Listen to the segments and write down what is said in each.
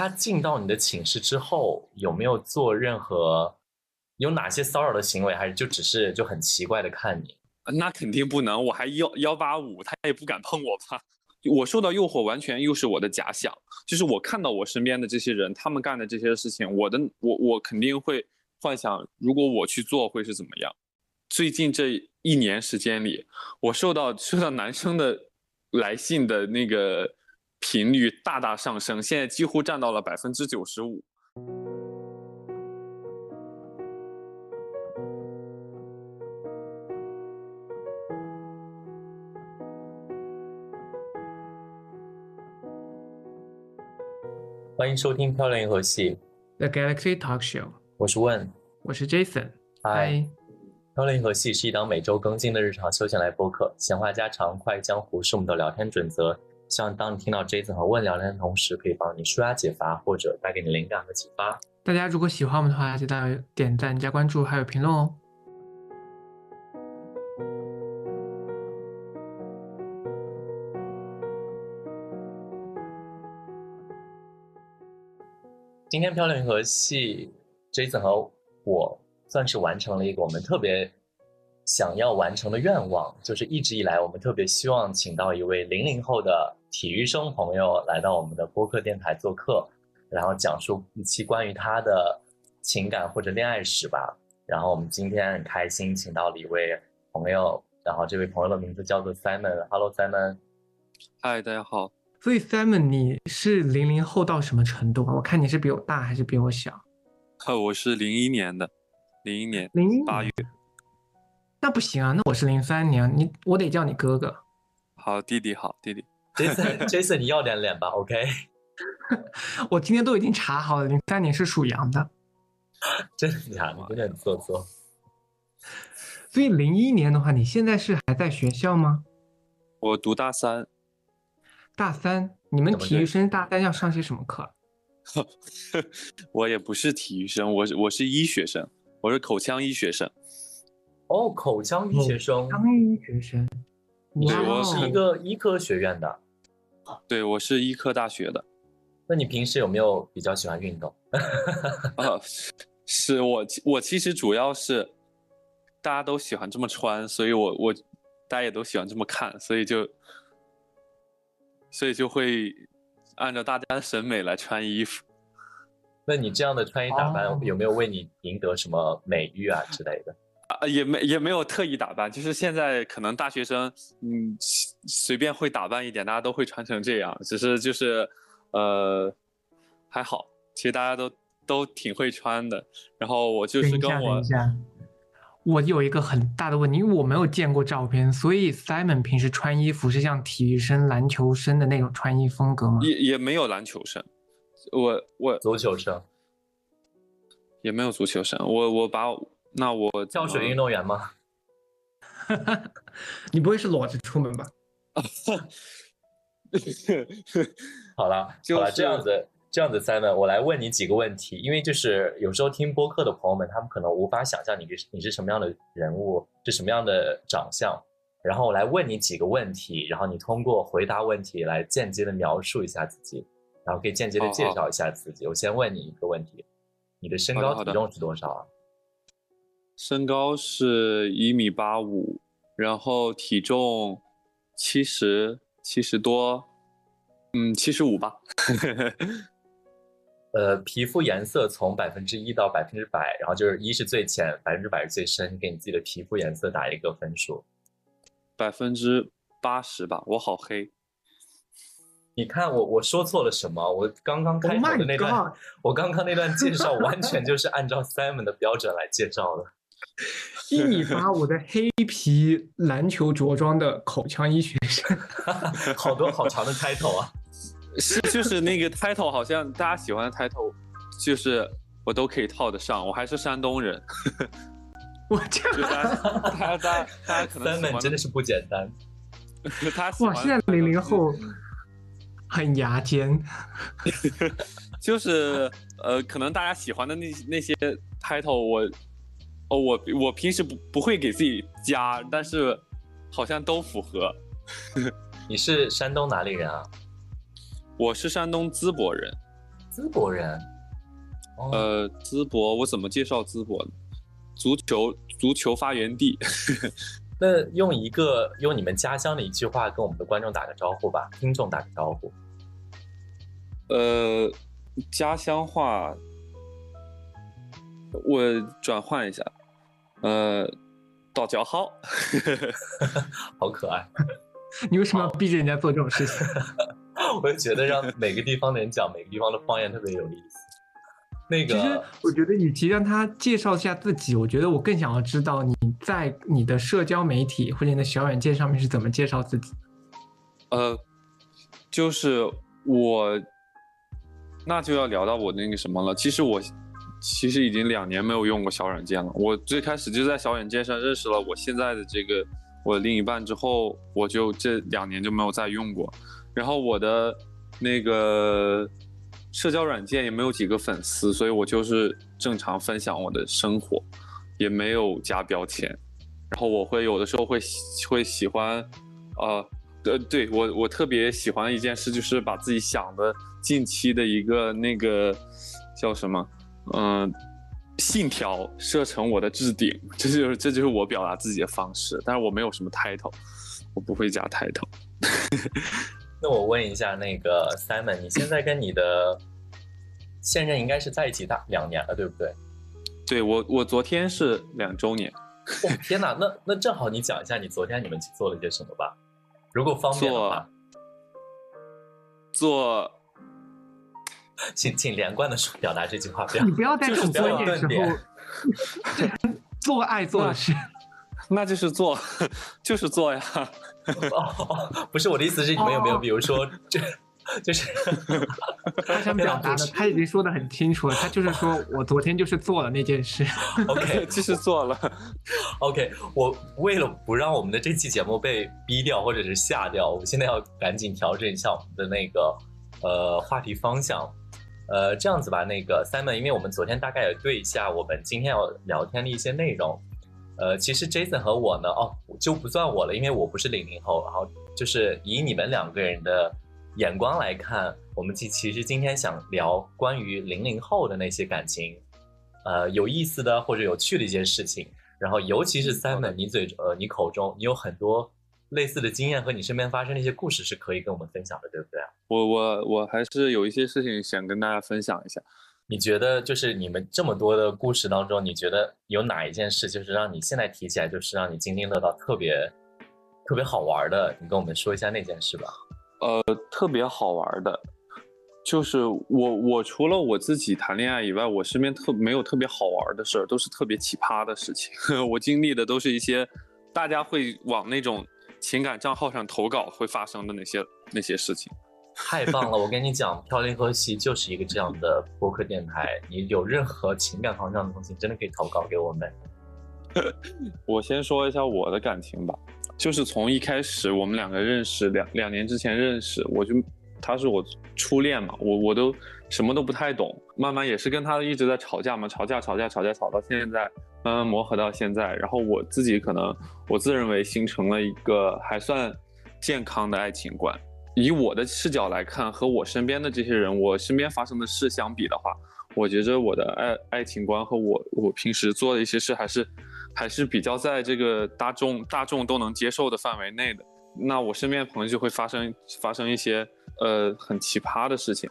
他进到你的寝室之后，有没有做任何有哪些骚扰的行为，还是就只是就很奇怪的看你？那肯定不能，我还幺幺八五，他也不敢碰我吧？我受到诱惑，完全又是我的假想，就是我看到我身边的这些人，他们干的这些事情，我的我我肯定会幻想，如果我去做会是怎么样。最近这一年时间里，我受到受到男生的来信的那个频率大大上升，现在几乎占到了百分之九十五。欢迎收听《漂亮银河系》The Galaxy Talk Show，我是问，我是 Jason。嗨，《嗨，漂亮银河系》是一档每周更新的日常休闲类播客，闲话家常、快意江湖是我们的聊天准则。希望当你听到 Jason 和问聊天的同时，可以帮你舒压解乏，或者带给你灵感和启发。大家如果喜欢我们的话，记得点赞、加关注，还有评论哦。今天漂亮银河系，Jason 和我算是完成了一个我们特别想要完成的愿望，就是一直以来我们特别希望请到一位零零后的体育生朋友来到我们的播客电台做客，然后讲述一期关于他的情感或者恋爱史吧。然后我们今天很开心请到了一位朋友，然后这位朋友的名字叫做 Simon。Hello Simon，嗨，大家好，所以 Simon，你是零零后到什么程度啊？我看你是比我大还是比我小？我是零一年的，零一年八月。那不行啊，那我是零三年，你我得叫你哥哥。好，弟弟好，弟弟。Jason Jason，你要点脸吧，OK？我今天都已经查好了，零三年是属羊的，真的假的？你真的很做作。所以零一年的话，你现在是还在学校吗？我读大三，大三，你们体育生大三要上些什么课？我也不是体育生，我是我是医学生，我是口腔医学生。哦，口腔医学生，口腔医学生。你哇我哦是一个医科学院的，对，我是医科大学的。那你平时有没有比较喜欢运动？啊，是是我我其实主要是大家都喜欢这么穿，所以我我大家也都喜欢这么看，所以就所以就会按照大家的审美来穿衣服。那你这样的穿衣打扮哦有没有为你赢得什么美誉啊之类的？啊，也没也没有特意打扮，就是现在可能大学生，嗯，随随便会打扮一点，大家都会穿成这样，只是就是，呃，还好，其实大家都都挺会穿的。然后我就是跟我我有一个很大的问题，因为我没有见过照片，所以 Simon 平时穿衣服是像体育生、篮球生的那种穿衣风格吗？也也没有篮球生，我我足球生、也没有足球生，我我把那我跳水运动员吗？你不会是裸着出门吧？好了，就好了，这样子，这样子，Simon，我来问你几个问题，因为就是有时候听播客的朋友们，他们可能无法想象你是你是什么样的人物，是什么样的长相，然后我来问你几个问题，然后你通过回答问题来间接的描述一下自己，然后可以间接的介绍一下自己。我先问你一个问题，你的身高体重是多少啊？身高是一米八五，然后体重七十七十多，嗯，七十五吧。呃，皮肤颜色从百分之一到百分之百，然后就是一是最浅，百分之百是最深，给你自己的皮肤颜色打一个分数。百分之八十吧，我好黑。你看我我说错了什么？我刚刚 Oh 开头的那段！我刚刚那段介绍完全就是按照 Simon 的标准来介绍的。一米八五的黑皮篮球着装的口腔医学生，好多好长的 title 啊！是就是那个 title，好像大家喜欢的 title，就是我都可以套得上。我还是山东人，我这样大家 大家大家可能真的是不简单。哇，他哇现在零零后很牙尖，就是呃，可能大家喜欢的那那些 title，我哦我我平时不不会给自己加，但是好像都符合。你是山东哪里人啊？我是山东淄博人，淄博人。哦，呃，淄博，我怎么介绍淄博呢？足球足球发源地。那用一个用你们家乡的一句话跟我们的观众打个招呼吧，听众打个招呼。呃，家乡话，我转换一下，呃，大家好，好可爱。你为什么要逼着人家做这种事情？我就觉得让每个地方的人讲每个地方的方言特别有意思。那个其实个，我觉得，与其让他介绍一下自己，我觉得我更想要知道你在你的社交媒体或者你的小软件上面是怎么介绍自己。呃，就是我，那就要聊到我那个什么了。其实我其实已经两年没有用过小软件了。我最开始就在小软件上认识了我现在的这个我的另一半之后，我就这两年就没有再用过。然后我的那个社交软件也没有几个粉丝，所以我就是正常分享我的生活，也没有加标签。然后我会有的时候会会喜欢，呃，呃，对我我特别喜欢一件事，就是把自己想的近期的一个那个叫什么，嗯、信条设成我的置顶，这就是这就是我表达自己的方式。但是我没有什么 title，我不会加 title。那我问一下，那个 Simon，你现在跟你的现任应该是在一起大两年了，对不对？对我我昨天是两周年，哦，天哪，那那正好你讲一下你昨天你们去做了些什么吧，如果方便的话，做请请连贯的说表达这句话，不要你不要在这种关键时候 做爱做的事。那就是做就是做呀。哦，不是我的意思是你们有没有，哦比如说这就是他想表达的，他已经说的很清楚了，他就是说我昨天就是做了那件事。OK 就是做了。OK，我为了不让我们的这期节目被逼掉或者是下掉，我现在要赶紧调整一下我们的那个呃话题方向。呃，这样子吧，那个 Simon，因为我们昨天大概也对一下我们今天要聊天的一些内容。呃，其实 Jason 和我呢，哦，就不算我了，因为我不是零零后，然后就是以你们两个人的眼光来看，我们其其实今天想聊关于零零后的那些感情，呃，有意思的或者有趣的一些事情。然后尤其是 Simon，你嘴呃你口中你有很多类似的经验和你身边发生的一些故事是可以跟我们分享的，对不对啊？我我我还是有一些事情想跟大家分享一下。你觉得就是你们这么多的故事当中，你觉得有哪一件事就是让你现在提起来就是让你津津乐道、特别特别好玩的？你跟我们说一下那件事吧。呃，特别好玩的，就是我我除了我自己谈恋爱以外，我身边特没有特别好玩的事儿，都是特别奇葩的事情。我经历的都是一些大家会往那种情感账号上投稿会发生的那些那些事情。太棒了！我跟你讲，飘零河系就是一个这样的播客电台。你有任何情感方向的东西，真的可以投稿给我们。我先说一下我的感情吧，就是从一开始我们两个认识两两年之前认识，我就他是我初恋嘛，我我都什么都不太懂，慢慢也是跟他一直在吵架嘛，吵架吵架吵架吵到现在，慢慢磨合到现在，然后我自己可能我自认为形成了一个还算健康的爱情观。以我的视角来看，和我身边的这些人，我身边发生的事相比的话，我觉着我的爱爱情观和我我平时做的一些事还是还是比较在这个大众大众都能接受的范围内的。那我身边的朋友就会发生发生一些呃很奇葩的事情，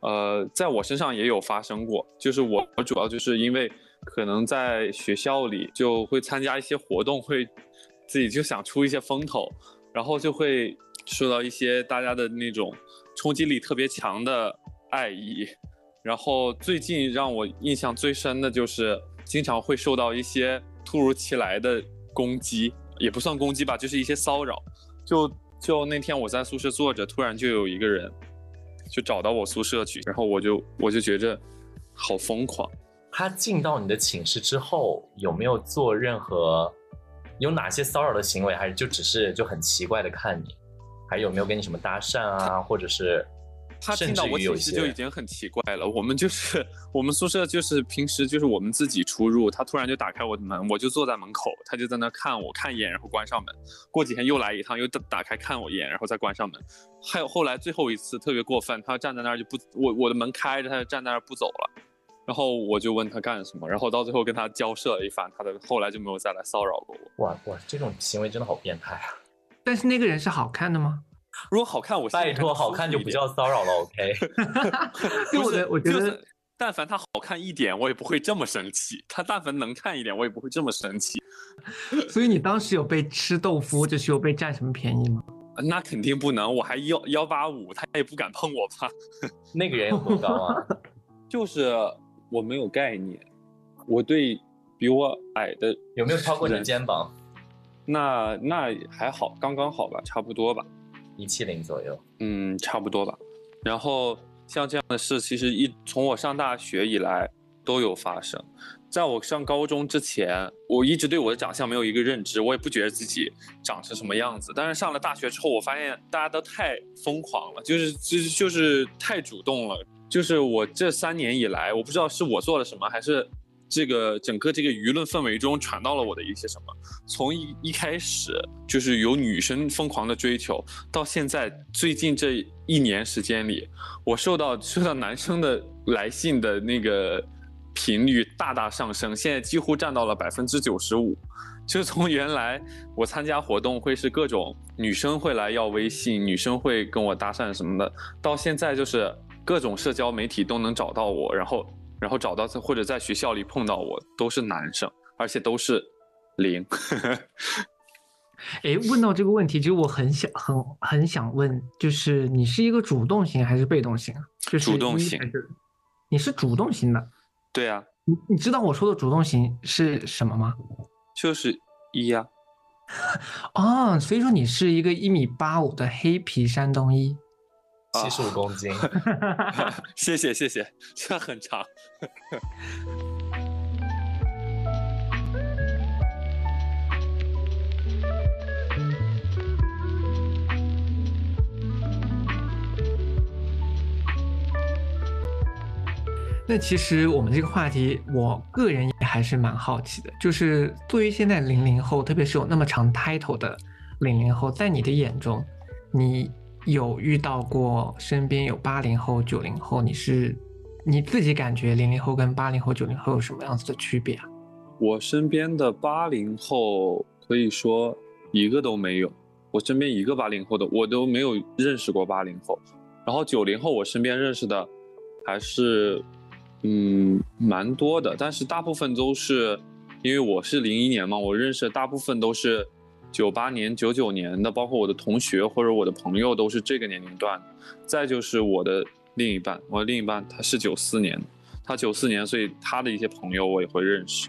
呃，在我身上也有发生过。就是我我主要就是因为可能在学校里就会参加一些活动，会自己就想出一些风头，然后就会受到一些大家的那种冲击力特别强的爱意。然后最近让我印象最深的就是经常会受到一些突如其来的攻击，也不算攻击吧，就是一些骚扰。就就那天我在宿舍坐着，突然就有一个人就找到我宿舍去，然后我就我就觉着好疯狂。他进到你的寝室之后，有没有做任何有哪些骚扰的行为，还是就只是就很奇怪的看你，还有没有跟你什么搭讪啊，或者是他进到我寝室就已经很奇怪了。我们就是我们宿舍就是平时就是我们自己出入，他突然就打开我的门，我就坐在门口，他就在那看我看一眼，然后关上门。过几天又来一趟，又打打开看我一眼，然后再关上门。还有后来最后一次特别过分，他站在那儿就不我我的门开着，他就站在那儿不走了。然后我就问他干什么，然后到最后跟他交涉了一番，他的后来就没有再来骚扰过我。哇哇，这种行为真的好变态啊！但是那个人是好看的吗？如果好看，我拜托，好看就不叫骚扰了，OK？就我我觉得，但凡他好看一点，我也不会这么生气。他但凡能看一点，我也不会这么生气。所以你当时有被吃豆腐，就是有被占什么便宜吗？那肯定不能，我还幺幺八五，他也不敢碰我吧？那个人有多高啊？就是我没有概念，我对比我矮的有没有超过你的肩膀？那那还好，刚刚好吧，差不多吧。一七零左右，嗯，差不多吧。然后像这样的事，其实一从我上大学以来都有发生。在我上高中之前，我一直对我的长相没有一个认知，我也不觉得自己长成什么样子。但是上了大学之后，我发现大家都太疯狂了，就是就是就是太主动了。就是我这三年以来，我不知道是我做了什么，还是。这个整个这个舆论氛围中传到了我的一些什么？从一一开始就是有女生疯狂的追求，到现在最近这一年时间里，我受到受到男生的来信的那个频率大大上升，现在几乎占到了百分之九十五。就是从原来我参加活动会是各种女生会来要微信，女生会跟我搭讪什么的，到现在就是各种社交媒体都能找到我，然后。然后找到他，或者在学校里碰到我，都是男生，而且都是零。哎，问到这个问题，其实我很想、很、很想问，就是你是一个主动型还是被动型啊？就是主动型。你是主动型的。对啊。你你知道我说的主动型是什么吗？就是一呀。哦，所以说你是一个一米八五的黑皮山东一。七十五公斤，谢 谢谢谢，这很长。那其实我们这个话题，我个人也还是蛮好奇的，就是作为现在零零后，特别是有那么长 title 的零零后，在你的眼中，你。有遇到过身边有八零后、九零后，你是你自己感觉零零后跟八零后、九零后有什么样子的区别啊？我身边的八零后可以说一个都没有，我身边一个八零后的我都没有认识过八零后。然后九零后我身边认识的还是嗯蛮多的，但是大部分都是因为我是零一年嘛，我认识的大部分都是。九八年、九九年的，包括我的同学或者我的朋友，都是这个年龄段。再就是我的另一半，我的另一半他是九四年，他九四年，所以他的一些朋友我也会认识，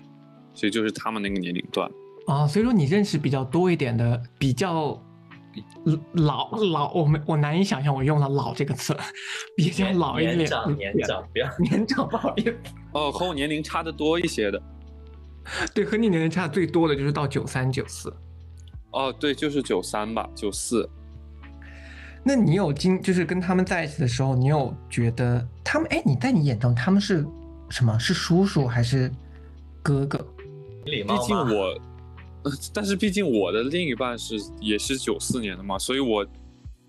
所以就是他们那个年龄段。啊，所以说你认识比较多一点的，比较老老，我们我难以想象我用了“老”这个词，比较老一点，年长年长，不要年长，不好意思。哦，和我年龄差的多一些的，对，和你年龄差最多的就是到九三九四。哦，对，就是九三吧，九四。那你有经就是跟他们在一起的时候，你有觉得他们？哎，你在你眼中他们是什么？是叔叔还是哥哥？毕竟我，但是毕竟我的另一半是也是九四年的嘛，所以我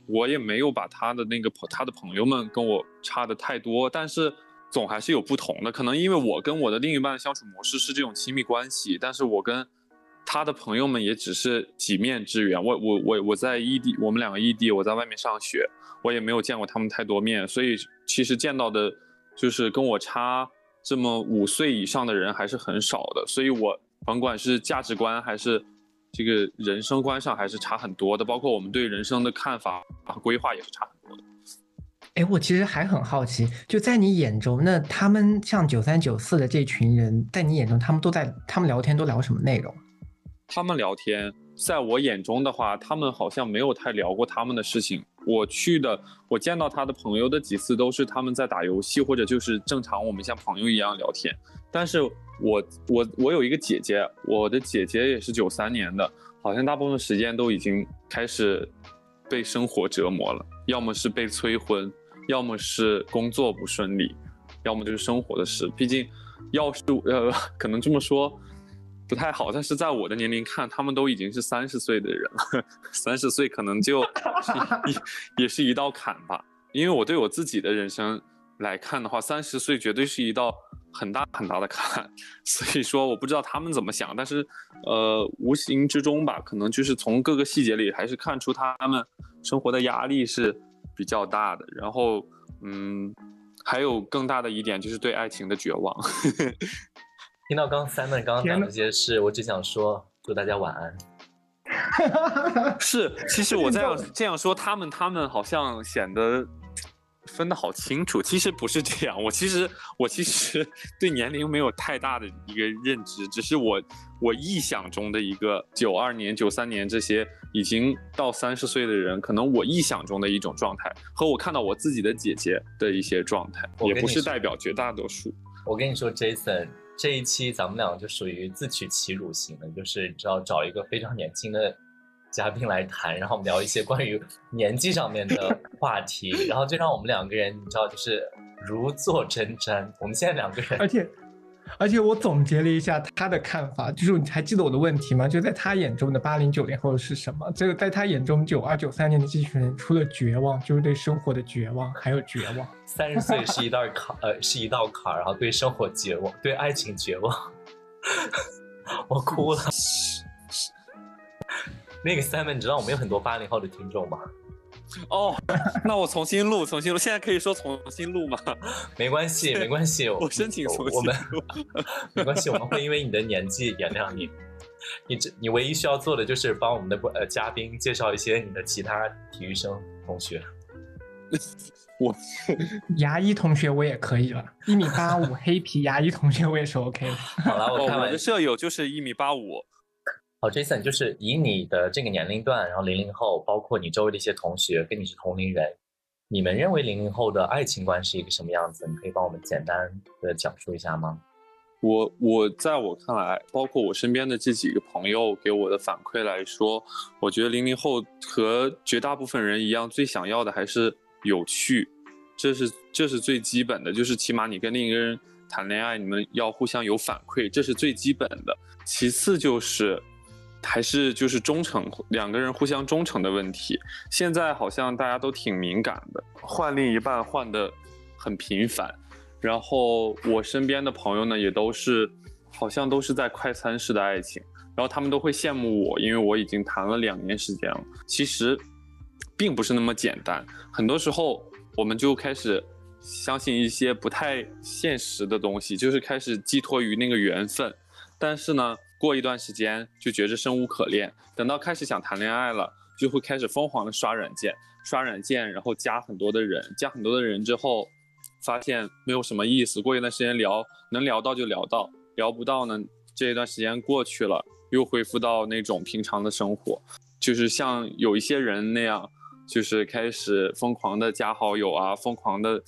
我也没有把他的那个朋他的朋友们跟我差的太多，但是总还是有不同的。可能因为我跟我的另一半相处模式是这种亲密关系，但是我跟。他的朋友们也只是几面之缘，我我我我在异地，我们两个异地，我在外面上学，我也没有见过他们太多面，所以其实见到的，就是跟我差这么五岁以上的人还是很少的，所以我甭管是价值观还是这个人生观上还是差很多的，包括我们对人生的看法和规划也是差很多的。哎，我其实还很好奇，就在你眼中，那他们像九三九四的这群人，在你眼中，他们都在他们聊天都聊什么内容？他们聊天，在我眼中的话，他们好像没有太聊过他们的事情。我去的，我见到他的朋友的几次都是他们在打游戏，或者就是正常我们像朋友一样聊天。但是我我我有一个姐姐，我的姐姐也是九三年的，好像大部分时间都已经开始被生活折磨了，要么是被催婚，要么是工作不顺利，要么就是生活的事。毕竟，要是呃，可能这么说不太好，但是在我的年龄看，他们都已经是三十岁的人了，三十岁可能就 也也是一道坎吧。因为我对我自己的人生来看的话，三十岁绝对是一道很大很大的坎。所以说，我不知道他们怎么想，但是呃，无形之中吧，可能就是从各个细节里还是看出他们生活的压力是。比较大的，然后，嗯，还有更大的一点就是对爱情的绝望。听到刚 Simon 刚刚讲这些事，我只想说祝大家晚安。是，其实我这样这样说，他们他们好像显得。分得好清楚，其实不是这样。我其实我其实 对年龄没有太大的一个认知，只是我我臆想中的一个九二年、九三年这些已经到三十岁的人，可能我臆想中的一种状态，和我看到我自己的姐姐的一些状态，也不是代表绝大多数。我跟你说，Jason，这一期咱们俩就属于自取其辱型的，就是你知道找一个非常年轻的。嘉宾来谈，然后我们聊一些关于年纪上面的 话题，然后就让我们两个人，你知道，就是如坐针毡。我们现在两个人，而且，而且我总结了一下他的看法，就是你还记得我的问题吗？就在他眼中的八零九零后是什么？这个在他眼中九二九三年的这群人，除了绝望，就是对生活的绝望，还有绝望。三十岁是一道坎，呃，是一道坎，然后对生活绝望，对爱情绝望。我哭了。那个 Simon，你知道我们有很多八零后的听众吗？哦，那我重新录，重新录。现在可以说重新录吗？没关系，没关系。我申请重新。我们没关系，我们会因为你的年纪原谅你。你这，你唯一需要做的就是帮我们的呃嘉宾介绍一些你的其他体育生同学。我牙医同学我也可以了，一米八五黑皮牙医同学我也是 OK 的。好了，我看我的舍友就是一米八五。好，Jason，就是以你的这个年龄段，然后零零后，包括你周围的一些同学跟你是同龄人，你们认为零零后的爱情观是一个什么样子？你可以帮我们简单的讲述一下吗？我我在我看来，包括我身边的这几个朋友给我的反馈来说，我觉得零零后和绝大部分人一样，最想要的还是有趣，这是这是最基本的，就是起码你跟另一个人谈恋爱，你们要互相有反馈，这是最基本的。其次就是。还是就是忠诚，两个人互相忠诚的问题。现在好像大家都挺敏感的，换另一半换的很频繁。然后我身边的朋友呢，也都是好像都是在快餐式的爱情。然后他们都会羡慕我，因为我已经谈了两年时间了。其实并不是那么简单，很多时候我们就开始相信一些不太现实的东西，就是开始寄托于那个缘分。但是呢。过一段时间就觉着生无可恋，等到开始想谈恋爱了，就会开始疯狂的刷软件，刷软件，然后加很多的人，加很多的人之后，发现没有什么意思。过一段时间聊，能聊到就聊到，聊不到呢，这一段时间过去了，又恢复到那种平常的生活，就是像有一些人那样，就是开始疯狂的加好友啊，疯狂的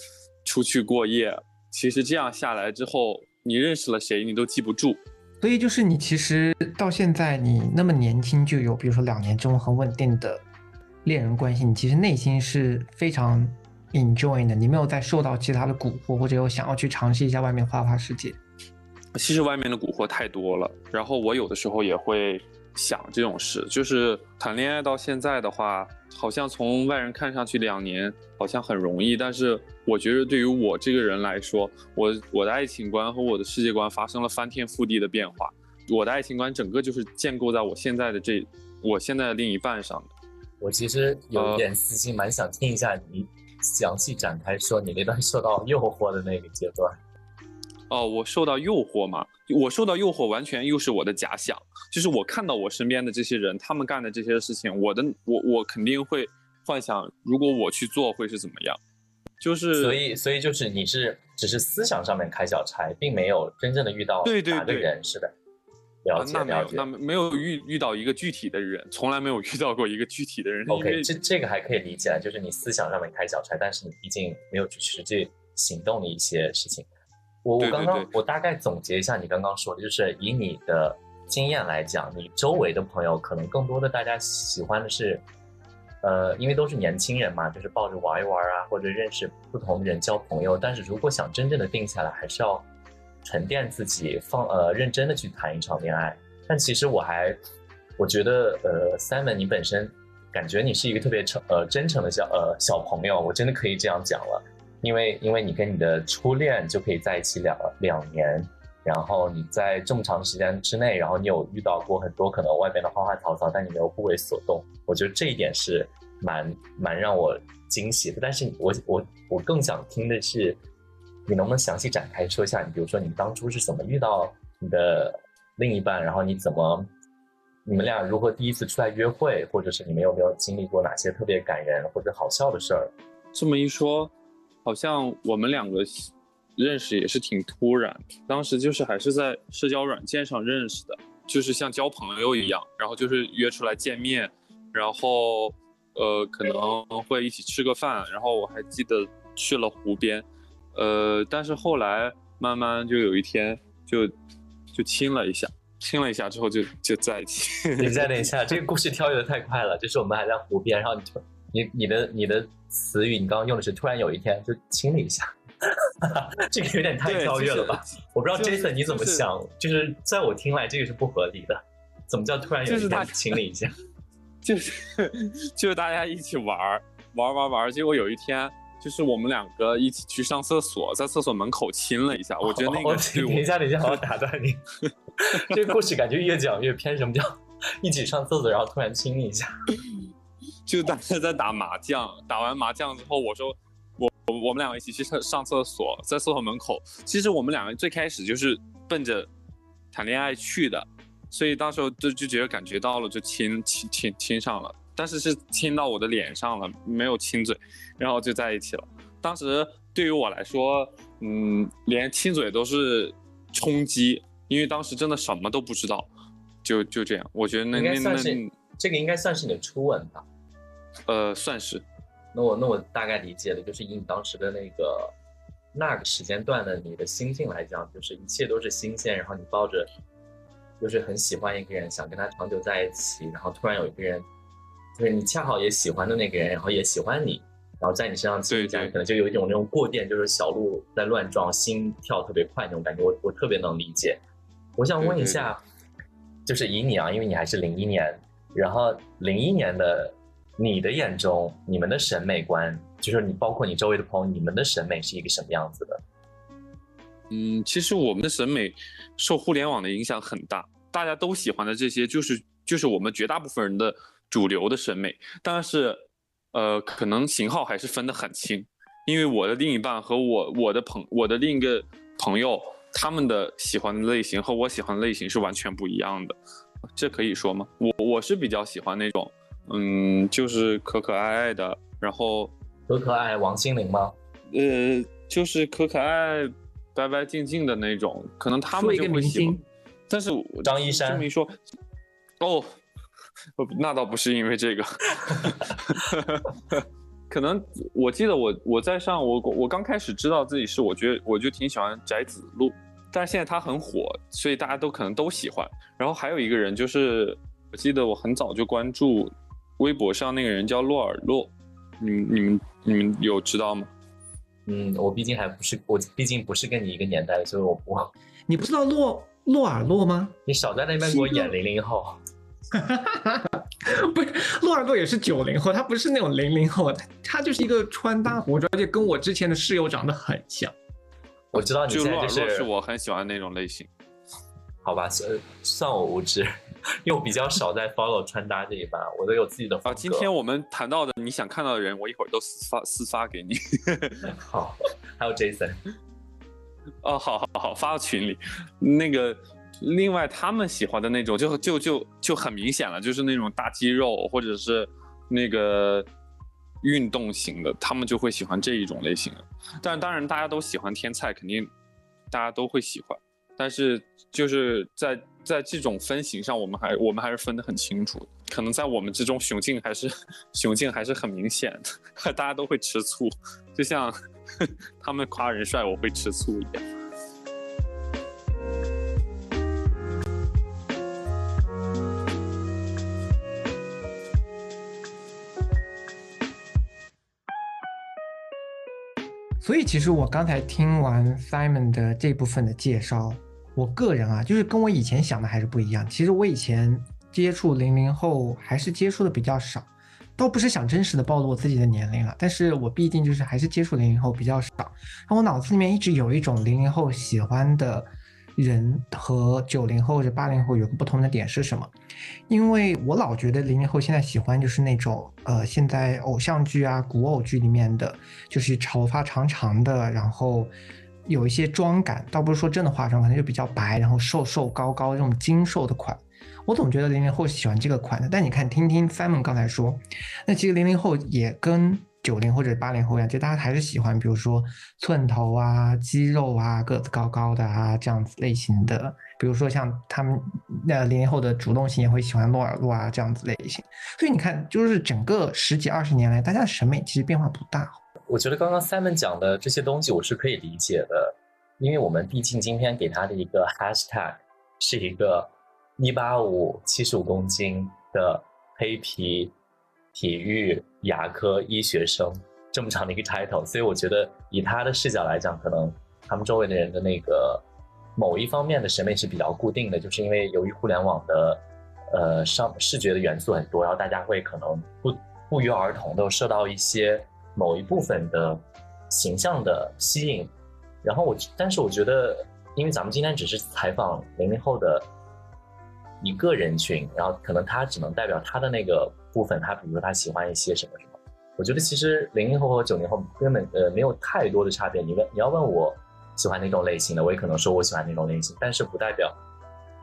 出去过夜。其实这样下来之后，你认识了谁，你都记不住。所以就是你其实到现在你那么年轻就有，比如说两年这种很稳定的恋人关系，你其实内心是非常 enjoy 的，你没有再受到其他的蛊惑，或者有想要去尝试一下外面花花世界。其实外面的蛊惑太多了，然后我有的时候也会想这种事，就是谈恋爱到现在的话，好像从外人看上去两年好像很容易，但是。我觉得对于我这个人来说，我我的爱情观和我的世界观发生了翻天覆地的变化。我的爱情观整个就是建构在我现在的这我现在的另一半上的。我其实有一点私心，蛮想听一下你详细展开说你那段受到诱惑的那个阶段。哦，我受到诱惑嘛？我受到诱惑完全又是我的假想，就是我看到我身边的这些人，他们干的这些事情，我的我我肯定会幻想，如果我去做会是怎么样。就是，所以，所以就是你是只是思想上面开小差，并没有真正的遇到对对对人，是的。了解了解，那没有遇遇到一个具体的人，从来没有遇到过一个具体的人。OK，这这个还可以理解，就是你思想上面开小差，但是你毕竟没有去实际行动的一些事情。我我刚刚我大概总结一下你刚刚说的，就是以你的经验来讲，你周围的朋友可能更多的大家喜欢的是呃，因为都是年轻人嘛，就是抱着玩一玩啊，或者认识不同的人交朋友。但是如果想真正的定下来，还是要沉淀自己，放呃认真的去谈一场恋爱。但其实我还，我觉得呃，Simon 你本身感觉你是一个特别诚呃真诚的小呃小朋友，我真的可以这样讲了，因为因为你跟你的初恋就可以在一起两两年。然后你在这么长时间之内，然后你有遇到过很多可能外边的花花草草，但你没有不为所动。我觉得这一点是蛮蛮让我惊喜的。但是我我我更想听的是，你能不能详细展开说一下？你比如说你当初是怎么遇到你的另一半，然后你怎么你们俩如何第一次出来约会，或者是你们有没有经历过哪些特别感人或者好笑的事儿？这么一说，好像我们两个。认识也是挺突然，当时就是还是在社交软件上认识的，就是像交朋友一样，然后就是约出来见面，然后呃可能会一起吃个饭，然后我还记得去了湖边，呃，但是后来慢慢就有一天就就亲了一下，亲了一下之后就就在一起。你再，等一下，这个故事跳跃的太快了，就是我们还在湖边，然后你就你你的你的词语，你刚刚用的是突然有一天就亲了一下。这个有点太跳跃了吧？我不知道 Jason 你怎么想，就是在我听来这个是不合理的。怎么叫突然有一天亲了一下？就是 就是大家一起玩玩玩玩，结果有一天就是我们两个一起去上厕所，在厕所门口亲了一下。我觉得那个等一下等一下，我打断你。这个故事感觉越讲越偏，什么叫一起上厕所然后突然亲一下？就大家在打麻将，打完麻将之后，我说。我我们两个一起去上上厕所，在厕所门口。其实我们两个最开始就是奔着谈恋爱去的，所以到时候就就觉得感觉到了，就亲亲亲亲上了。但是是亲到我的脸上了，没有亲嘴，然后就在一起了。当时对于我来说，嗯，连亲嘴都是冲击，因为当时真的什么都不知道，就就这样。我觉得那那那这个应该算是你的初吻吧？呃，算是。那我那我大概理解了，就是以你当时的那个那个时间段的你的心境来讲，就是一切都是新鲜，然后你抱着就是很喜欢一个人，想跟他长久在一起，然后突然有一个人，就是你恰好也喜欢的那个人，然后也喜欢你，然后在你身上亲一下，可能就有一种那种过电，就是小鹿在乱撞，心跳特别快那种感觉，我我特别能理解。我想问一下，就是以你啊，因为你还是零一年，然后零一年的。你的眼中，你们的审美观，就是你包括你周围的朋友，你们的审美是一个什么样子的？嗯，其实我们的审美受互联网的影响很大，大家都喜欢的这些，就是就是我们绝大部分人的主流的审美。但是，呃，可能型号还是分得很清，因为我的另一半和我我的朋我的另一个朋友，他们的喜欢的类型和我喜欢的类型是完全不一样的。这可以说吗？我我是比较喜欢那种。嗯，就是可可爱爱的，然后可可爱王心凌吗？呃，就是可可爱、白白净净的那种，可能他们就会喜欢。但是张一山这么一说，哦，那倒不是因为这个，可能我记得我我在上我我刚开始知道自己是，我觉得我就挺喜欢翟子路，但是现在他很火，所以大家都可能都喜欢。然后还有一个人就是，我记得我很早就关注。微博上那个人叫洛尔洛，你们你们你们有知道吗？嗯，我毕竟还不是我毕竟不是跟你一个年代的，所以我不。你不知道洛洛尔洛吗？你少在那边给我演零零后。不是，洛尔洛也是九零后，他不是那种零零后，他他就是一个穿搭博主，而且跟我之前的室友长得很像。我知道你现在就是我很喜欢那种类型。好吧，算算我无知。因为我比较少在 follow 穿搭这一把，我都有自己的风格。今天我们谈到的你想看到的人，我一会儿都私发私发给你。好，还有 Jason。哦，好好好，发到群里。那个，另外他们喜欢的那种，就就就就很明显了，就是那种大肌肉或者是那个运动型的，他们就会喜欢这一种类型的。但当然，大家都喜欢天菜，肯定大家都会喜欢。但是就是在。在这种分型上我们还我们还是分得很清楚可能在我们之中雄性还是雄性还是很明显的 大家都会吃醋。就像 他们夸人帅我会吃醋一样。所以其实我刚才听完 simon 的这部分的介绍我个人啊，就是跟我以前想的还是不一样。其实我以前接触零零后还是接触的比较少，倒不是想真实的暴露我自己的年龄了，但是我毕竟就是还是接触零零后比较少，那我脑子里面一直有一种零零后喜欢的。人和九零后或者八零后有个不同的点是什么？因为我老觉得零零后现在喜欢就是那种呃，现在偶像剧啊、古偶剧里面的，就是头发长长的，然后有一些妆感，倒不是说真的化妆，可能就比较白，然后瘦瘦高高这种精瘦的款。我总觉得零零后喜欢这个款的。但你看，听听 Simon 刚才说，那其实零零后也跟。九零或者八零后一样，就大家还是喜欢，比如说寸头啊、肌肉啊、个子高高的啊这样子类型的。比如说像他们那零零后的主动性也会喜欢露耳露啊这样子类型。所以你看，就是整个十几二十年来，大家的审美其实变化不大。我觉得刚刚 Simon 讲的这些东西我是可以理解的，因为我们毕竟今天给他的一个 Hashtag 是一个一八五七十五公斤的黑皮。体育牙科医学生这么长的一个 title，所以我觉得以他的视角来讲，可能他们周围的人的那个某一方面的审美是比较固定的，就是因为由于互联网的呃上视觉的元素很多，然后大家会可能不不约而同的受到一些某一部分的形象的吸引，然后我但是我觉得，因为咱们今天只是采访零零后的一个人群，然后可能他只能代表他的那个。部分他比如说他喜欢一些什么什么，我觉得其实零零后和九零后根本呃没有太多的差别。你问你要问我喜欢哪种类型的，我也可能说我喜欢那种类型，但是不代表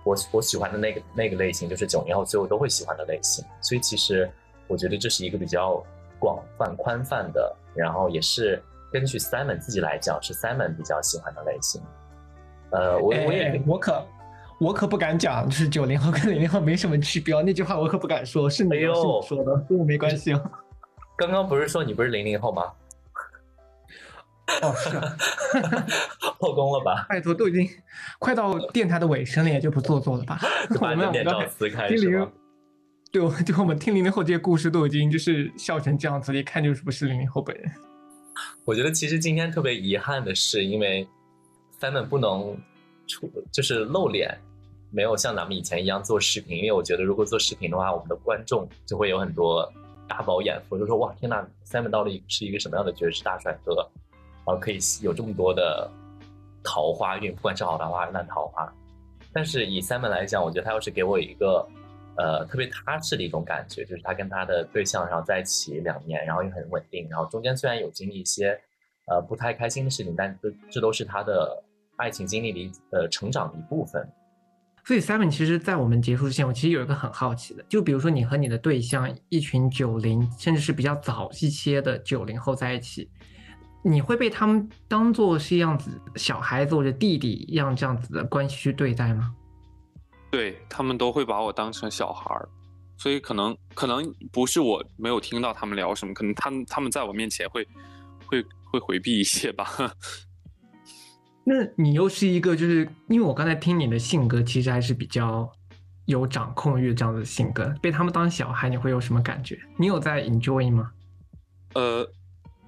我我喜欢的那个那个类型就是九零后最后都会喜欢的类型。所以其实我觉得这是一个比较广泛宽泛的，然后也是根据 Simon 自己来讲是 Simon 比较喜欢的类型。呃，我我也我可。我可不敢讲，就是九零后跟零零后没什么区别。那句话我可不敢说，是你说的，跟我没关系。刚刚不是说你不是零零后吗？哦，是啊，破功了吧？拜托，都已经快到电台的尾声了，也就不做作了吧？我们刚才听零，对，就我们听零零后这些故事都已经就是笑成这样子，一看就是不是零零后本人。我觉得其实今天特别遗憾的是，因为 Simon 不能出，就是露脸。没有像咱们以前一样做视频，因为我觉得如果做视频的话，我们的观众就会有很多大饱眼福，就说哇天呐，Simon 到底是一个什么样的爵士大帅哥，然后可以有这么多的桃花运，不管是好桃花还是烂桃花。但是以 Simon 来讲，我觉得他要是给我一个呃特别踏实的一种感觉，就是他跟他的对象然后在一起两年，然后也很稳定，然后中间虽然有经历一些呃不太开心的事情，但这这都是他的爱情经历里呃成长的一部分。所以，Simon，其实，在我们结束之前，我其实有一个很好奇的，就比如说你和你的对象一群九零，甚至是比较早一些的九零后在一起，你会被他们当做是一样子小孩子或者弟弟一样这样子的关系去对待吗？对他们都会把我当成小孩儿，所以可能可能不是我没有听到他们聊什么，可能他们他们在我面前会会会回避一些吧。那你又是一个，就是因为我刚才听你的性格，其实还是比较有掌控欲这样的性格。被他们当小孩，你会有什么感觉？你有在 enjoy 吗？呃，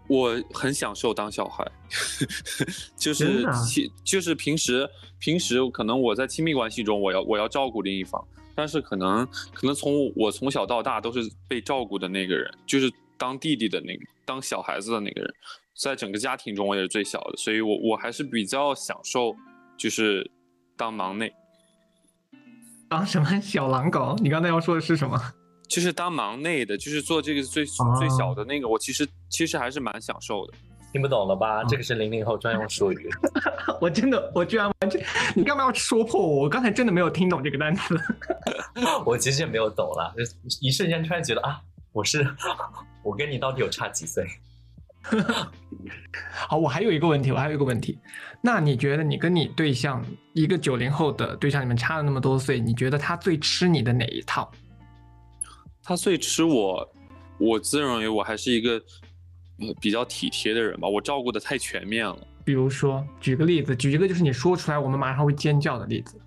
我很享受当小孩，就是其就是平时平时可能我在亲密关系中，我要我要照顾另一方，但是可能可能从我从小到大都是被照顾的那个人，就是当弟弟的那个，当小孩子的那个人。在整个家庭中，我也是最小的，所以我我还是比较享受，就是当忙内。当什么小狼狗？你刚才要说的是什么？就是当忙内的，就是做这个最最小的那个。我其实其实还是蛮享受的。听不懂了吧？这个是零零后专用术语。我真的，我居然完全……你干嘛要说破我？我刚才真的没有听懂这个单词。我其实也没有懂了，一瞬间突然觉得啊，我是 我跟你到底有差几岁？好，我还有一个问题，我还有一个问题。那你觉得你跟你对象一个九零后的对象，你们差了那么多岁，你觉得他最吃你的哪一套？他最吃我，我自认为我还是一个比较体贴的人吧，我照顾的太全面了。比如说，举个例子，举一个就是你说出来我们马上会尖叫的例子，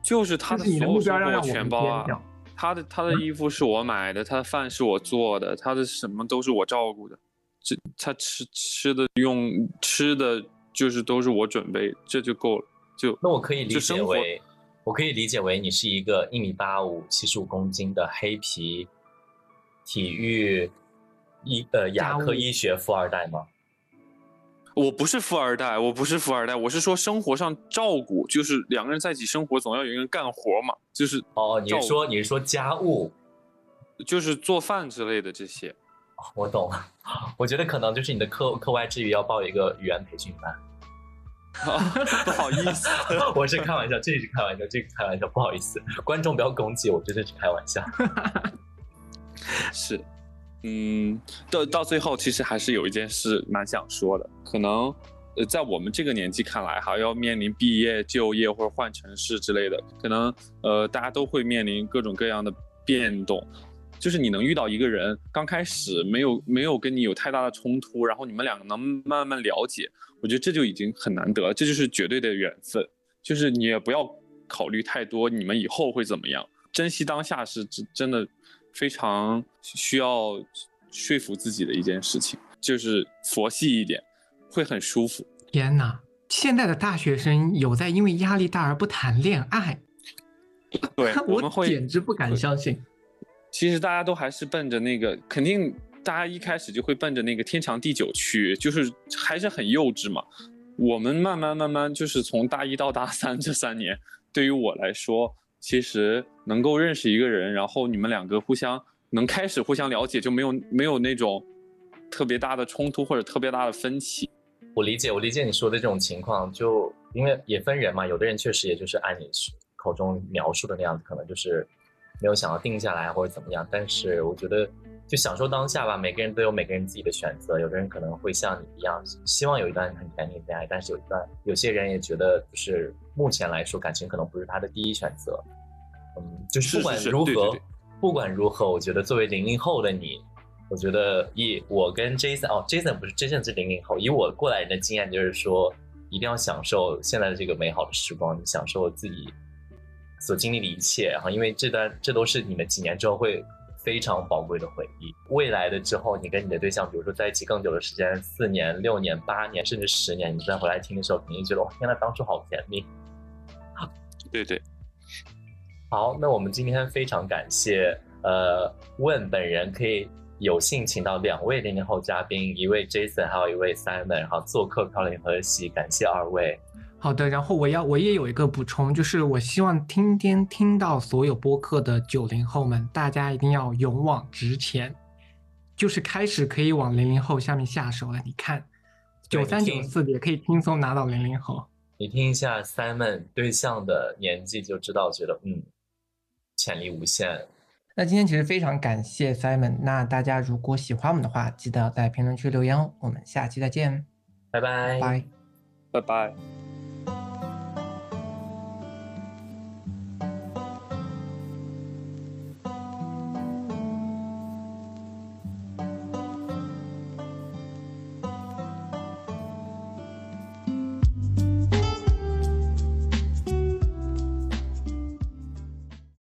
就是他的所有生活全包啊，他的他的衣服是我买的，他的饭是我做的，他的什么都是我照顾的。这他吃吃的用吃的就是都是我准备，这就够了。就那我可以理解就生活为，我可以理解为你是一个一米八五、七十五公斤的黑皮体育医呃牙科医学富二代吗？我不是富二代，我不是富二代，我是说生活上照顾，就是两个人在一起生活，总要有一个人干活嘛，就是哦，你是说你是说家务？就是做饭之类的这些。我懂了，我觉得可能就是你的课课外之余要报一个语言培训班。不好意思，我是开玩笑，这是开玩笑，这个开玩笑，不好意思，观众不要攻击我，真的是开玩笑。是，嗯，到到最后，其实还是有一件事蛮想说的，可能呃，在我们这个年纪看来，哈要面临毕业、就业或者换城市之类的，可能呃，大家都会面临各种各样的变动。就是你能遇到一个人，刚开始没有没有跟你有太大的冲突，然后你们两个能慢慢了解，我觉得这就已经很难得了，这就是绝对的缘分。就是你也不要考虑太多，你们以后会怎么样，珍惜当下是真真的非常需要说服自己的一件事情，就是佛系一点，会很舒服。天哪！现在的大学生有在因为压力大而不谈恋爱，对，我们我会简直不敢相信。其实大家都还是奔着那个，肯定大家一开始就会奔着那个天长地久去，就是还是很幼稚嘛。我们慢慢慢慢，就是从大一到大三这三年，对于我来说，其实能够认识一个人，然后你们两个互相能开始互相了解，就没有没有那种特别大的冲突或者特别大的分歧。我理解，我理解你说的这种情况，就因为也分人嘛，有的人确实也就是按你口中描述的那样子，可能就是没有想要定下来或者怎么样。但是我觉得，就享受当下吧，每个人都有每个人自己的选择。有的人可能会像你一样，希望有一段很甜蜜的恋爱，但是有一段，有些人也觉得，就是目前来说，感情可能不是他的第一选择。嗯，就是不管是是如何，对对对不管如何，我觉得作为零零后的你，我觉得以我跟 Jason 哦，Jason 不是 Jason 是零零后，以我过来人的经验，就是说一定要享受现在的这个美好的时光，享受自己所经历的一切。然后，因为这段这都是你们几年之后会非常宝贵的回忆。未来的之后，你跟你的对象，比如说在一起更久的时间，四年、六年、八年，甚至十年，你再回来听的时候，肯定觉得哇，天呐，当初好甜蜜。对对，好，那我们今天非常感谢呃问本人可以有幸请到两位零零后嘉宾，一位 Jason，还有一位 Simon，然后做客飘零和喜，感谢二位。好的，然后我要我也有一个补充，就是我希望今天听到所有播客的九零后们，大家一定要勇往直前，就是开始可以往零零后下面下手了。你看，对九三九四也可以轻松拿到零零后。你听一下 Simon 对象的年纪就知道，觉得嗯，潜力无限。那今天其实非常感谢 Simon，那大家如果喜欢我们的话，记得在评论区留言哦。我们下期再见，拜拜。拜。拜拜。